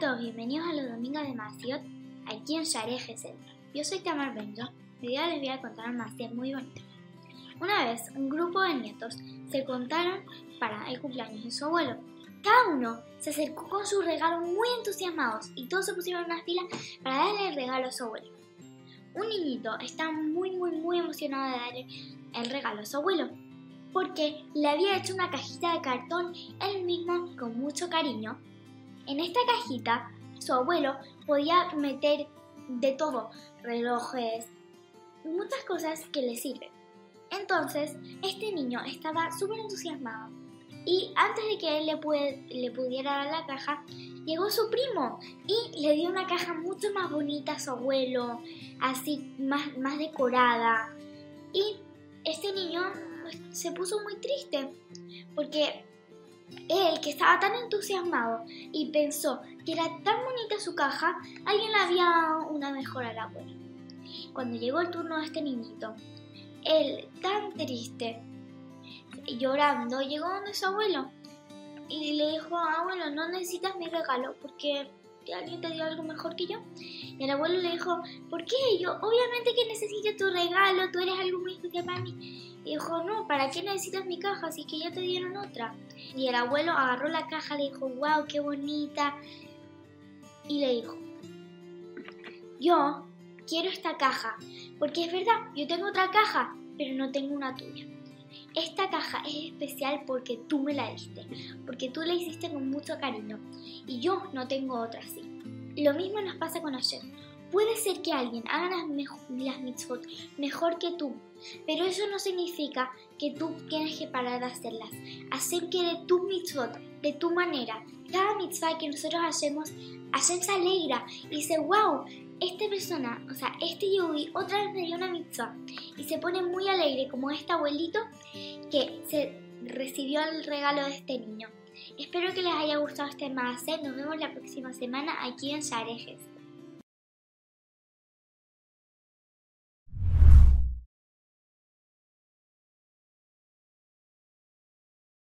todos, bienvenidos a los domingos de Maciot, aquí en Share Yo soy Tamar Benjo y hoy les voy a contar una Maciot muy bonita. Una vez, un grupo de nietos se contaron para el cumpleaños de su abuelo. Cada uno se acercó con su regalo muy entusiasmados y todos se pusieron en una fila para darle el regalo a su abuelo. Un niñito está muy, muy, muy emocionado de darle el regalo a su abuelo porque le había hecho una cajita de cartón él mismo con mucho cariño en esta cajita, su abuelo podía meter de todo, relojes, muchas cosas que le sirven. Entonces, este niño estaba súper entusiasmado. Y antes de que él le, le pudiera dar la caja, llegó su primo y le dio una caja mucho más bonita a su abuelo, así más, más decorada. Y este niño pues, se puso muy triste porque él, que estaba tan entusiasmado y pensó que era tan bonita su caja, alguien le había dado una mejor al abuelo. Cuando llegó el turno de este niñito, él, tan triste, llorando, llegó donde su abuelo y le dijo, abuelo, no necesitas mi regalo porque alguien te dio algo mejor que yo. Y el abuelo le dijo, ¿por qué? Yo, obviamente que necesito tu regalo, tú eres algo muy especial para. Y dijo, no, ¿para qué necesitas mi caja? Así que ya te dieron otra. Y el abuelo agarró la caja, le dijo, wow, qué bonita. Y le dijo, yo quiero esta caja, porque es verdad, yo tengo otra caja, pero no tengo una tuya. Esta caja es especial porque tú me la diste, porque tú la hiciste con mucho cariño y yo no tengo otra así. Lo mismo nos pasa con ayer. Puede ser que alguien haga las, las mitzvot mejor que tú, pero eso no significa que tú tienes que parar de hacerlas. Hacer que de tu mitzvot, de tu manera, cada mitzvah que nosotros hacemos, Hashem se alegra y dice, wow, esta persona, o sea, este Yehudi otra vez me dio una mitzvah y se pone muy alegre como este abuelito que se recibió el regalo de este niño. Espero que les haya gustado este más. Nos vemos la próxima semana aquí en Sharejes.